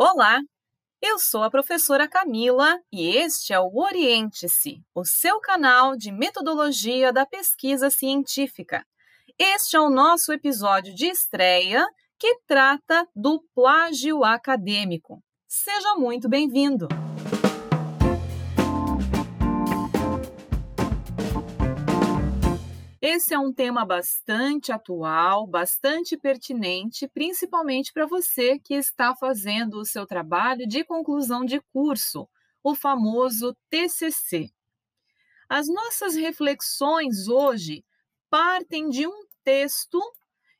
Olá, eu sou a professora Camila e este é o Oriente-se, o seu canal de metodologia da pesquisa científica. Este é o nosso episódio de estreia que trata do plágio acadêmico. Seja muito bem-vindo! Esse é um tema bastante atual, bastante pertinente, principalmente para você que está fazendo o seu trabalho de conclusão de curso, o famoso TCC. As nossas reflexões hoje partem de um texto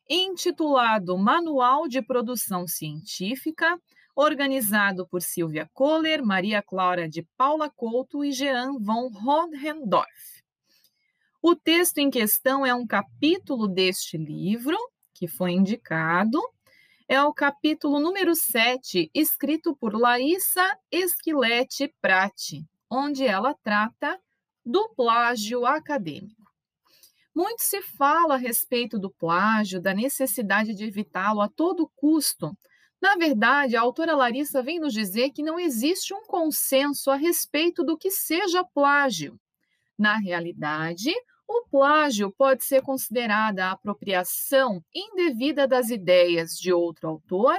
intitulado Manual de Produção Científica, organizado por Silvia Kohler, Maria Clara de Paula Couto e Jean von Hohendorf. O texto em questão é um capítulo deste livro, que foi indicado. É o capítulo número 7, escrito por Laísa Esquilete Prati, onde ela trata do plágio acadêmico. Muito se fala a respeito do plágio, da necessidade de evitá-lo a todo custo. Na verdade, a autora Larissa vem nos dizer que não existe um consenso a respeito do que seja plágio. Na realidade, o plágio pode ser considerada a apropriação indevida das ideias de outro autor,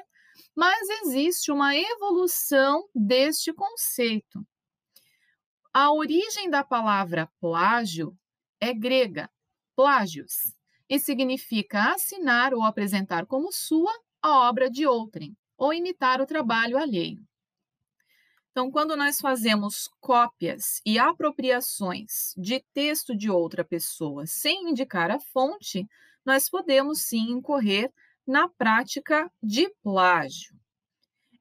mas existe uma evolução deste conceito. A origem da palavra plágio é grega, plágios, e significa assinar ou apresentar como sua a obra de outrem, ou imitar o trabalho alheio. Então, quando nós fazemos cópias e apropriações de texto de outra pessoa sem indicar a fonte, nós podemos sim incorrer na prática de plágio.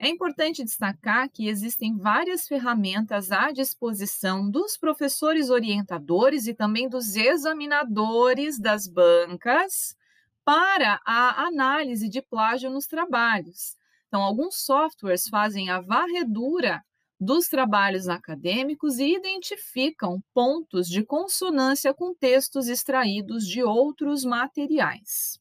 É importante destacar que existem várias ferramentas à disposição dos professores orientadores e também dos examinadores das bancas para a análise de plágio nos trabalhos. Então, alguns softwares fazem a varredura dos trabalhos acadêmicos e identificam pontos de consonância com textos extraídos de outros materiais.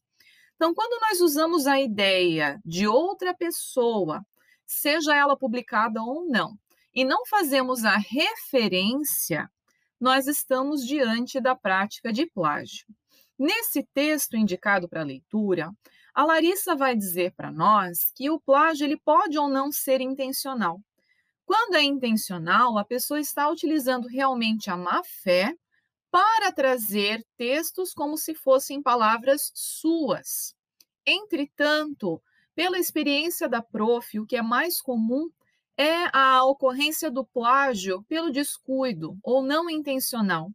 Então, quando nós usamos a ideia de outra pessoa, seja ela publicada ou não, e não fazemos a referência, nós estamos diante da prática de plágio. Nesse texto indicado para leitura, a Larissa vai dizer para nós que o plágio ele pode ou não ser intencional. Quando é intencional, a pessoa está utilizando realmente a má fé para trazer textos como se fossem palavras suas. Entretanto, pela experiência da prof, o que é mais comum é a ocorrência do plágio pelo descuido ou não intencional,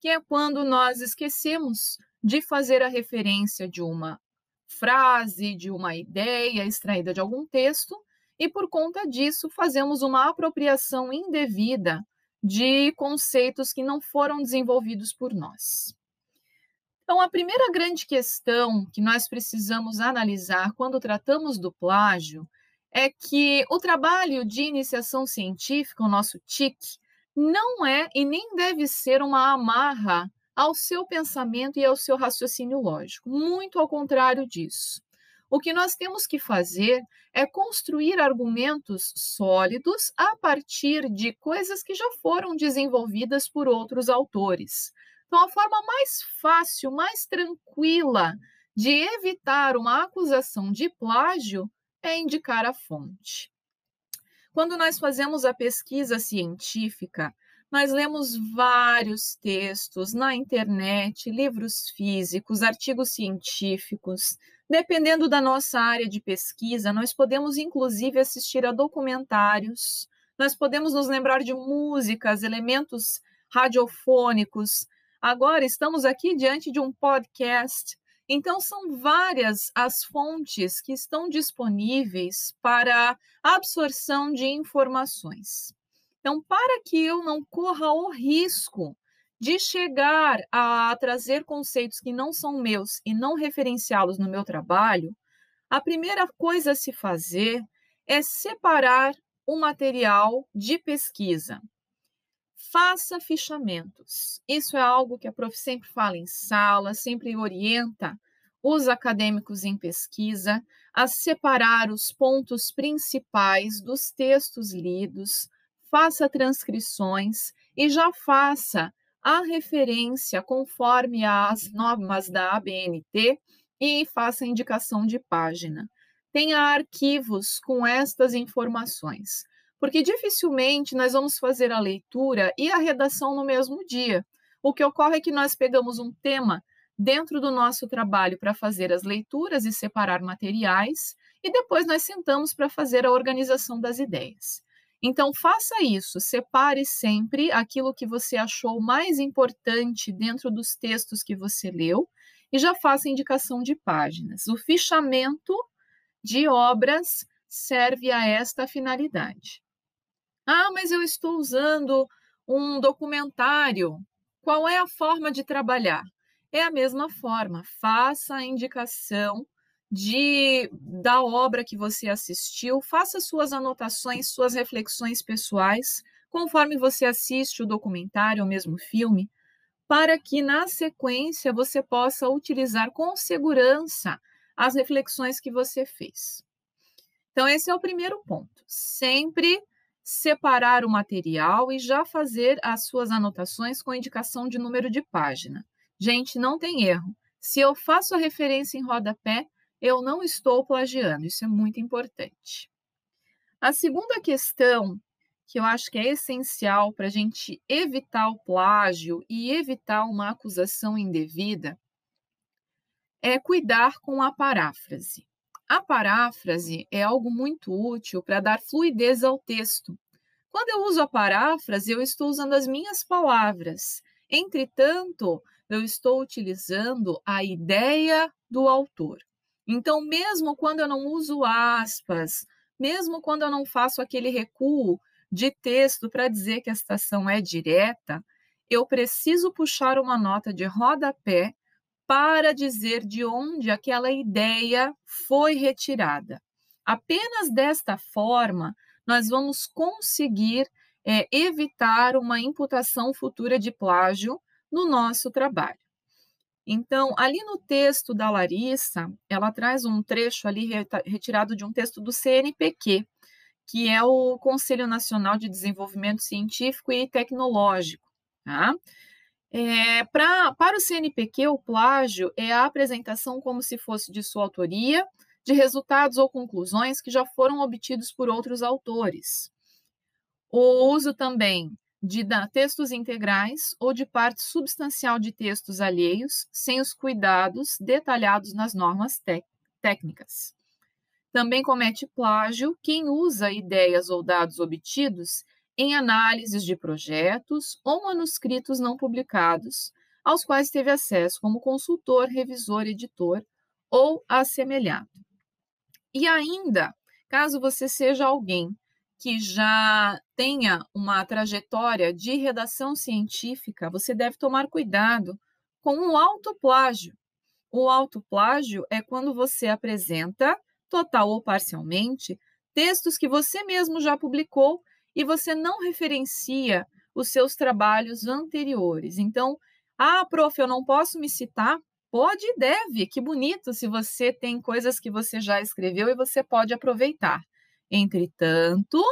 que é quando nós esquecemos de fazer a referência de uma frase, de uma ideia extraída de algum texto e por conta disso fazemos uma apropriação indevida de conceitos que não foram desenvolvidos por nós. Então, a primeira grande questão que nós precisamos analisar quando tratamos do plágio é que o trabalho de iniciação científica, o nosso TIC, não é e nem deve ser uma amarra ao seu pensamento e ao seu raciocínio lógico. Muito ao contrário disso. O que nós temos que fazer é construir argumentos sólidos a partir de coisas que já foram desenvolvidas por outros autores. Então, a forma mais fácil, mais tranquila de evitar uma acusação de plágio é indicar a fonte. Quando nós fazemos a pesquisa científica, nós lemos vários textos na internet, livros físicos, artigos científicos, Dependendo da nossa área de pesquisa, nós podemos inclusive assistir a documentários, nós podemos nos lembrar de músicas, elementos radiofônicos. Agora estamos aqui diante de um podcast. Então, são várias as fontes que estão disponíveis para absorção de informações. Então, para que eu não corra o risco de chegar a trazer conceitos que não são meus e não referenciá-los no meu trabalho, a primeira coisa a se fazer é separar o material de pesquisa. Faça fichamentos. Isso é algo que a prof sempre fala em sala, sempre orienta os acadêmicos em pesquisa a separar os pontos principais dos textos lidos, faça transcrições e já faça a referência conforme as normas da ABNT e faça indicação de página. Tenha arquivos com estas informações, porque dificilmente nós vamos fazer a leitura e a redação no mesmo dia. O que ocorre é que nós pegamos um tema dentro do nosso trabalho para fazer as leituras e separar materiais, e depois nós sentamos para fazer a organização das ideias. Então, faça isso, separe sempre aquilo que você achou mais importante dentro dos textos que você leu e já faça indicação de páginas. O fichamento de obras serve a esta finalidade. Ah, mas eu estou usando um documentário. Qual é a forma de trabalhar? É a mesma forma, faça a indicação de da obra que você assistiu, faça suas anotações, suas reflexões pessoais, conforme você assiste o documentário ou mesmo filme, para que na sequência você possa utilizar com segurança as reflexões que você fez. Então esse é o primeiro ponto. Sempre separar o material e já fazer as suas anotações com indicação de número de página. Gente, não tem erro. Se eu faço a referência em rodapé, eu não estou plagiando. Isso é muito importante. A segunda questão, que eu acho que é essencial para a gente evitar o plágio e evitar uma acusação indevida, é cuidar com a paráfrase. A paráfrase é algo muito útil para dar fluidez ao texto. Quando eu uso a paráfrase, eu estou usando as minhas palavras. Entretanto, eu estou utilizando a ideia do autor. Então, mesmo quando eu não uso aspas, mesmo quando eu não faço aquele recuo de texto para dizer que a citação é direta, eu preciso puxar uma nota de rodapé para dizer de onde aquela ideia foi retirada. Apenas desta forma, nós vamos conseguir é, evitar uma imputação futura de plágio no nosso trabalho. Então, ali no texto da Larissa, ela traz um trecho ali retirado de um texto do CNPq, que é o Conselho Nacional de Desenvolvimento Científico e Tecnológico. Tá? É, pra, para o CNPq, o plágio é a apresentação como se fosse de sua autoria, de resultados ou conclusões que já foram obtidos por outros autores. O uso também de textos integrais ou de parte substancial de textos alheios, sem os cuidados detalhados nas normas técnicas. Também comete plágio quem usa ideias ou dados obtidos em análises de projetos ou manuscritos não publicados, aos quais teve acesso como consultor, revisor, editor ou assemelhado. E ainda, caso você seja alguém que já tenha uma trajetória de redação científica, você deve tomar cuidado com o autoplágio. O autoplágio é quando você apresenta, total ou parcialmente, textos que você mesmo já publicou e você não referencia os seus trabalhos anteriores. Então, ah, prof, eu não posso me citar? Pode e deve. Que bonito se você tem coisas que você já escreveu e você pode aproveitar. Entretanto,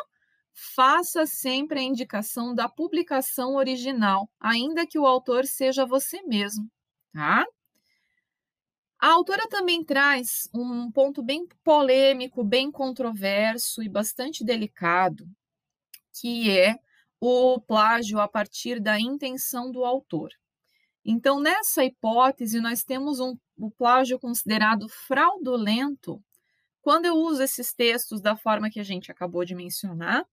faça sempre a indicação da publicação original, ainda que o autor seja você mesmo, tá? A autora também traz um ponto bem polêmico, bem controverso e bastante delicado, que é o plágio a partir da intenção do autor. Então, nessa hipótese, nós temos um, o plágio considerado fraudulento quando eu uso esses textos da forma que a gente acabou de mencionar,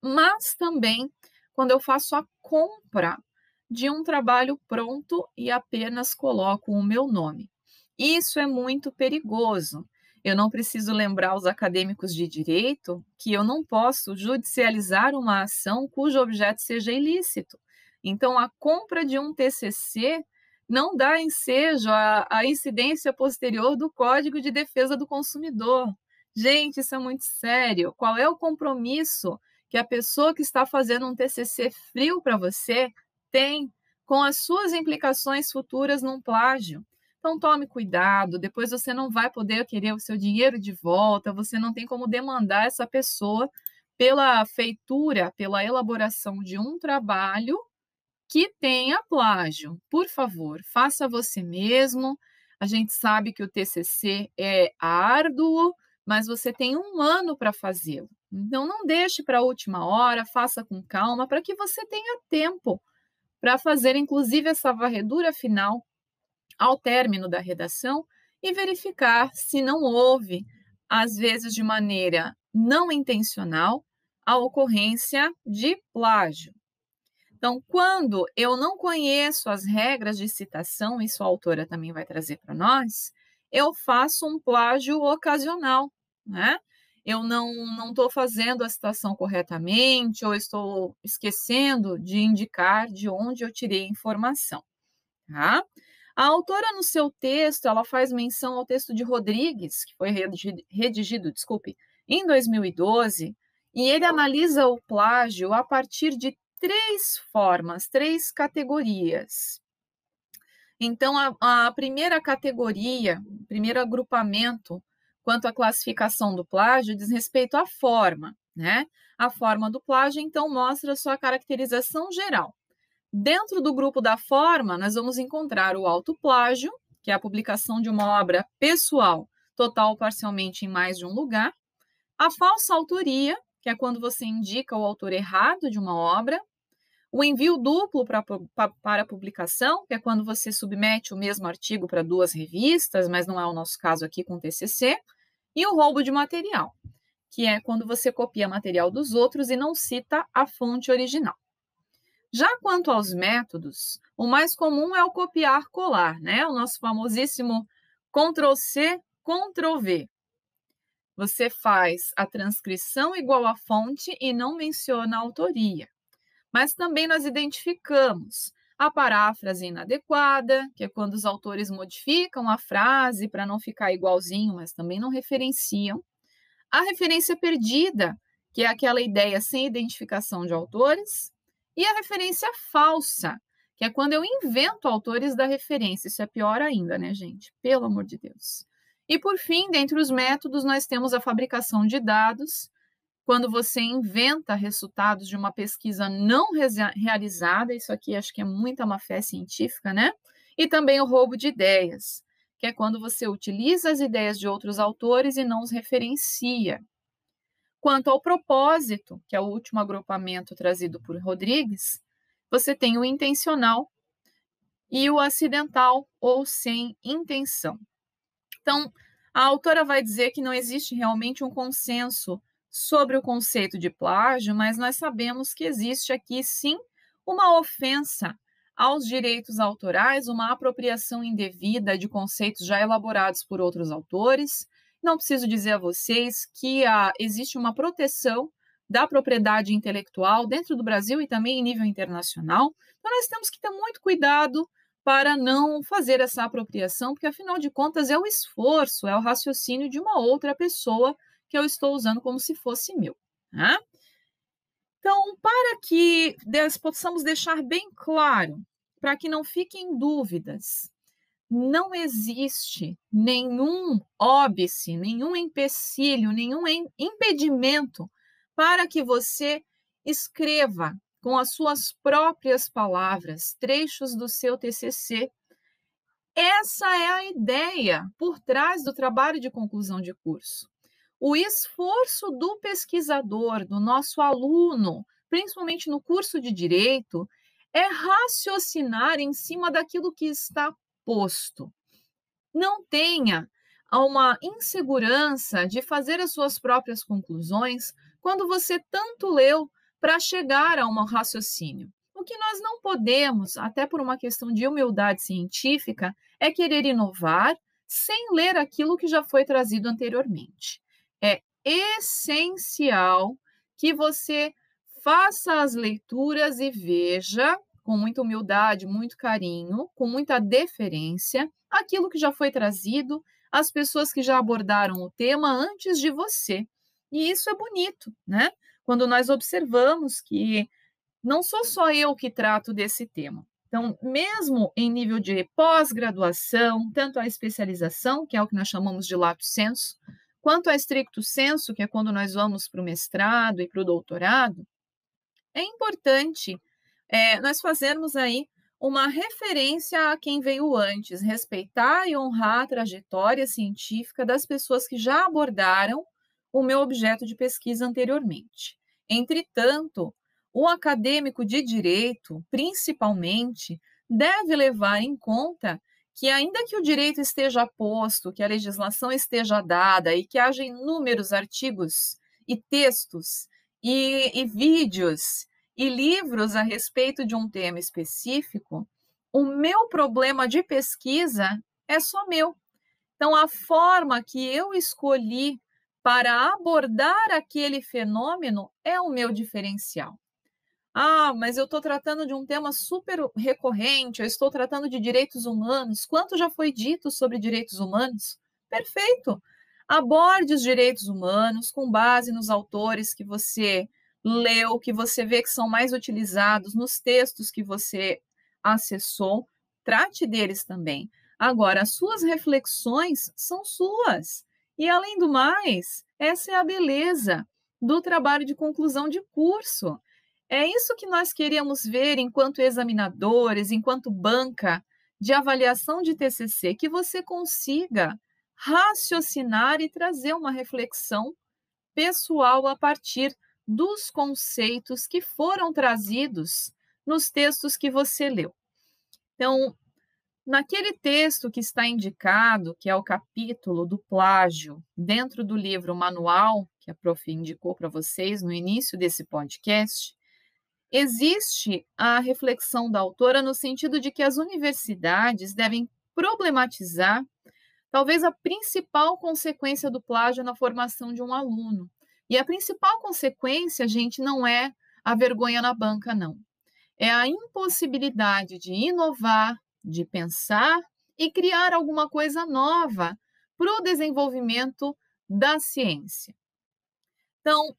mas também quando eu faço a compra de um trabalho pronto e apenas coloco o meu nome. Isso é muito perigoso. Eu não preciso lembrar os acadêmicos de direito que eu não posso judicializar uma ação cujo objeto seja ilícito. Então, a compra de um TCC não dá ensejo à, à incidência posterior do Código de Defesa do Consumidor. Gente, isso é muito sério. Qual é o compromisso que a pessoa que está fazendo um TCC frio para você tem com as suas implicações futuras num plágio? Então tome cuidado, depois você não vai poder querer o seu dinheiro de volta, você não tem como demandar essa pessoa pela feitura, pela elaboração de um trabalho que tenha plágio. Por favor, faça você mesmo. A gente sabe que o TCC é árduo, mas você tem um ano para fazê-lo. Então, não deixe para a última hora, faça com calma, para que você tenha tempo para fazer, inclusive, essa varredura final ao término da redação e verificar se não houve, às vezes de maneira não intencional, a ocorrência de plágio. Então, quando eu não conheço as regras de citação, isso a autora também vai trazer para nós, eu faço um plágio ocasional, né? Eu não estou fazendo a citação corretamente, ou estou esquecendo de indicar de onde eu tirei a informação. Tá? A autora, no seu texto, ela faz menção ao texto de Rodrigues, que foi redigido, redigido desculpe, em 2012, e ele analisa o plágio a partir de três formas, três categorias. Então, a, a primeira categoria, primeiro agrupamento quanto à classificação do plágio diz respeito à forma, né? A forma do plágio, então, mostra sua caracterização geral. Dentro do grupo da forma, nós vamos encontrar o autoplágio, que é a publicação de uma obra pessoal, total ou parcialmente em mais de um lugar, a falsa autoria, que é quando você indica o autor errado de uma obra, o envio duplo pra, pra, para publicação, que é quando você submete o mesmo artigo para duas revistas, mas não é o nosso caso aqui com o TCC, e o roubo de material, que é quando você copia material dos outros e não cita a fonte original. Já quanto aos métodos, o mais comum é o copiar-colar, né? O nosso famosíssimo Ctrl-C, Ctrl-V, você faz a transcrição igual à fonte e não menciona a autoria. Mas também nós identificamos a paráfrase inadequada, que é quando os autores modificam a frase para não ficar igualzinho, mas também não referenciam. A referência perdida, que é aquela ideia sem identificação de autores. E a referência falsa, que é quando eu invento autores da referência. Isso é pior ainda, né, gente? Pelo amor de Deus. E por fim, dentre os métodos, nós temos a fabricação de dados, quando você inventa resultados de uma pesquisa não realizada, isso aqui acho que é muita má fé científica, né? E também o roubo de ideias, que é quando você utiliza as ideias de outros autores e não os referencia. Quanto ao propósito, que é o último agrupamento trazido por Rodrigues, você tem o intencional e o acidental ou sem intenção. Então, a autora vai dizer que não existe realmente um consenso sobre o conceito de plágio, mas nós sabemos que existe aqui sim uma ofensa aos direitos autorais, uma apropriação indevida de conceitos já elaborados por outros autores. Não preciso dizer a vocês que ah, existe uma proteção da propriedade intelectual dentro do Brasil e também em nível internacional. Então, nós temos que ter muito cuidado para não fazer essa apropriação, porque afinal de contas é o esforço, é o raciocínio de uma outra pessoa que eu estou usando como se fosse meu. Né? Então, para que possamos deixar bem claro, para que não fiquem dúvidas, não existe nenhum óbice, nenhum empecilho, nenhum impedimento para que você escreva com as suas próprias palavras, trechos do seu TCC. Essa é a ideia por trás do trabalho de conclusão de curso. O esforço do pesquisador, do nosso aluno, principalmente no curso de direito, é raciocinar em cima daquilo que está posto. Não tenha uma insegurança de fazer as suas próprias conclusões quando você tanto leu para chegar a um raciocínio. O que nós não podemos, até por uma questão de humildade científica, é querer inovar sem ler aquilo que já foi trazido anteriormente. Essencial que você faça as leituras e veja com muita humildade, muito carinho, com muita deferência, aquilo que já foi trazido, as pessoas que já abordaram o tema antes de você. E isso é bonito, né? quando nós observamos que não sou só eu que trato desse tema. Então, mesmo em nível de pós-graduação, tanto a especialização, que é o que nós chamamos de lato senso, quanto a stricto senso, que é quando nós vamos para o mestrado e para o doutorado, é importante é, nós fazermos aí uma referência a quem veio antes, respeitar e honrar a trajetória científica das pessoas que já abordaram o meu objeto de pesquisa anteriormente. Entretanto, o acadêmico de direito, principalmente, deve levar em conta que, ainda que o direito esteja posto, que a legislação esteja dada e que haja inúmeros artigos e textos e, e vídeos e livros a respeito de um tema específico, o meu problema de pesquisa é só meu. Então, a forma que eu escolhi para abordar aquele fenômeno é o meu diferencial. Ah, mas eu estou tratando de um tema super recorrente, eu estou tratando de direitos humanos. Quanto já foi dito sobre direitos humanos? Perfeito! Aborde os direitos humanos com base nos autores que você leu, que você vê que são mais utilizados, nos textos que você acessou. Trate deles também. Agora, as suas reflexões são suas. E, além do mais, essa é a beleza do trabalho de conclusão de curso. É isso que nós queríamos ver enquanto examinadores, enquanto banca de avaliação de TCC, que você consiga raciocinar e trazer uma reflexão pessoal a partir dos conceitos que foram trazidos nos textos que você leu. Então, naquele texto que está indicado, que é o capítulo do plágio, dentro do livro Manual, que a prof indicou para vocês no início desse podcast, Existe a reflexão da autora no sentido de que as universidades devem problematizar talvez a principal consequência do plágio na formação de um aluno. E a principal consequência, gente, não é a vergonha na banca, não. É a impossibilidade de inovar, de pensar e criar alguma coisa nova para o desenvolvimento da ciência. Então,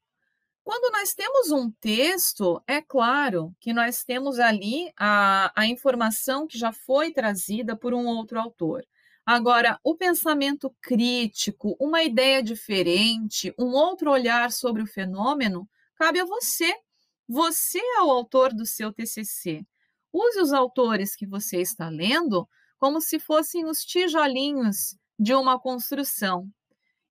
quando nós temos um texto, é claro que nós temos ali a, a informação que já foi trazida por um outro autor. Agora, o pensamento crítico, uma ideia diferente, um outro olhar sobre o fenômeno, cabe a você. Você é o autor do seu TCC. Use os autores que você está lendo como se fossem os tijolinhos de uma construção.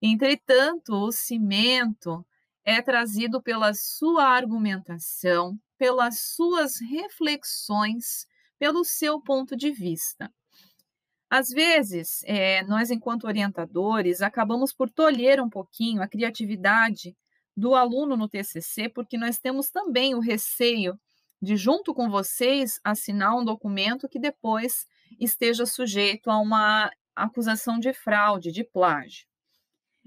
Entretanto, o cimento, é trazido pela sua argumentação, pelas suas reflexões, pelo seu ponto de vista. Às vezes, é, nós, enquanto orientadores, acabamos por tolher um pouquinho a criatividade do aluno no TCC, porque nós temos também o receio de, junto com vocês, assinar um documento que depois esteja sujeito a uma acusação de fraude, de plágio.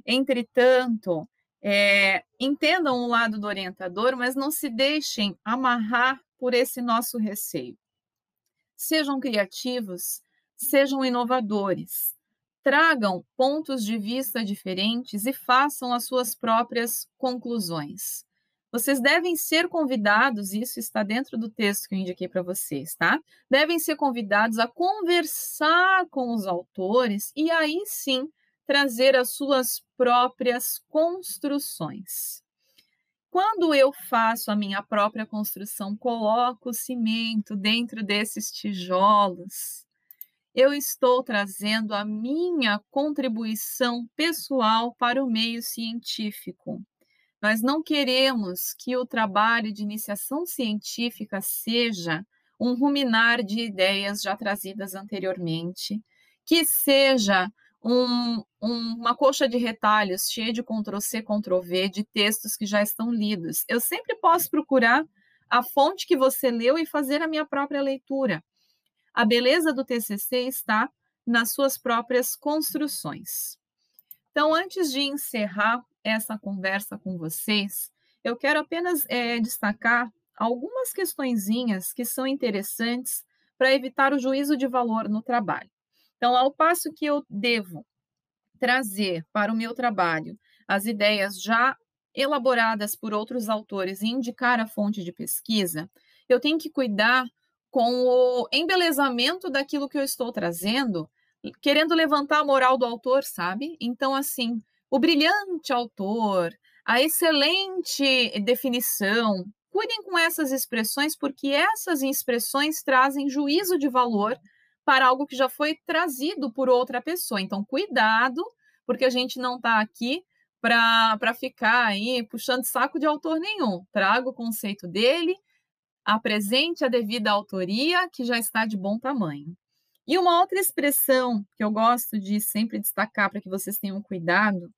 Entretanto, é, entendam o lado do orientador, mas não se deixem amarrar por esse nosso receio. Sejam criativos, sejam inovadores, tragam pontos de vista diferentes e façam as suas próprias conclusões. Vocês devem ser convidados, isso está dentro do texto que eu indiquei para vocês, tá? Devem ser convidados a conversar com os autores e aí sim trazer as suas próprias construções. Quando eu faço a minha própria construção, coloco o cimento dentro desses tijolos, eu estou trazendo a minha contribuição pessoal para o meio científico. Nós não queremos que o trabalho de iniciação científica seja um ruminar de ideias já trazidas anteriormente, que seja um, um, uma coxa de retalhos cheia de Ctrl-C, Ctrl-V de textos que já estão lidos. Eu sempre posso procurar a fonte que você leu e fazer a minha própria leitura. A beleza do TCC está nas suas próprias construções. Então, antes de encerrar essa conversa com vocês, eu quero apenas é, destacar algumas questõezinhas que são interessantes para evitar o juízo de valor no trabalho. Então, ao passo que eu devo trazer para o meu trabalho as ideias já elaboradas por outros autores e indicar a fonte de pesquisa, eu tenho que cuidar com o embelezamento daquilo que eu estou trazendo, querendo levantar a moral do autor, sabe? Então, assim, o brilhante autor, a excelente definição, cuidem com essas expressões, porque essas expressões trazem juízo de valor para algo que já foi trazido por outra pessoa. Então, cuidado, porque a gente não está aqui para ficar aí puxando saco de autor nenhum. Traga o conceito dele, apresente a devida autoria, que já está de bom tamanho. E uma outra expressão que eu gosto de sempre destacar para que vocês tenham cuidado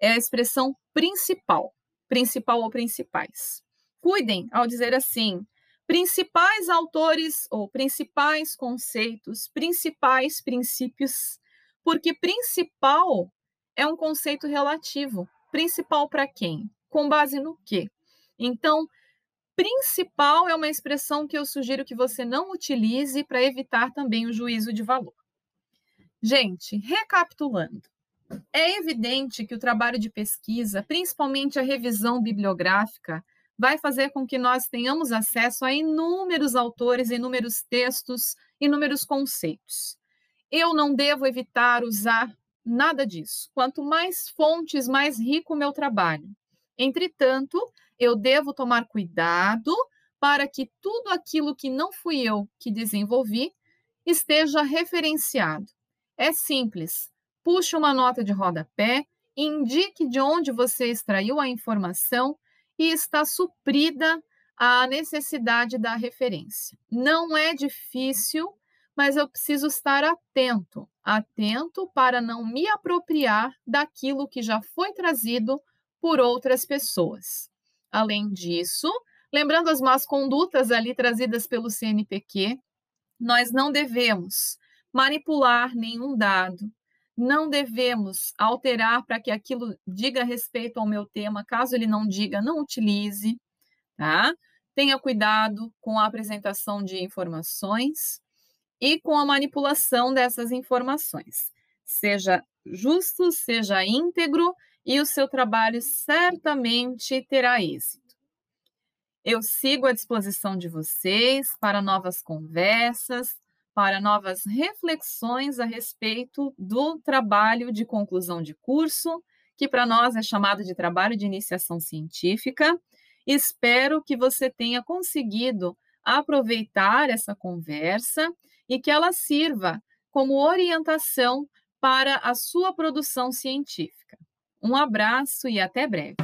é a expressão principal, principal ou principais. Cuidem ao dizer assim, principais autores ou principais conceitos, principais princípios, porque principal é um conceito relativo. Principal para quem? Com base no quê? Então, principal é uma expressão que eu sugiro que você não utilize para evitar também o juízo de valor. Gente, recapitulando, é evidente que o trabalho de pesquisa, principalmente a revisão bibliográfica, vai fazer com que nós tenhamos acesso a inúmeros autores, inúmeros textos, inúmeros conceitos. Eu não devo evitar usar nada disso. Quanto mais fontes, mais rico o meu trabalho. Entretanto, eu devo tomar cuidado para que tudo aquilo que não fui eu que desenvolvi esteja referenciado. É simples. Puxe uma nota de rodapé, indique de onde você extraiu a informação e está suprida a necessidade da referência. Não é difícil, mas eu preciso estar atento, atento para não me apropriar daquilo que já foi trazido por outras pessoas. Além disso, lembrando as más condutas ali trazidas pelo CNPq, nós não devemos manipular nenhum dado, não devemos alterar para que aquilo diga respeito ao meu tema, caso ele não diga, não utilize, tá? Tenha cuidado com a apresentação de informações e com a manipulação dessas informações. Seja justo, seja íntegro e o seu trabalho certamente terá êxito. Eu sigo à disposição de vocês para novas conversas, para novas reflexões a respeito do trabalho de conclusão de curso, que para nós é chamado de trabalho de iniciação científica. Espero que você tenha conseguido aproveitar essa conversa e que ela sirva como orientação para a sua produção científica. Um abraço e até breve.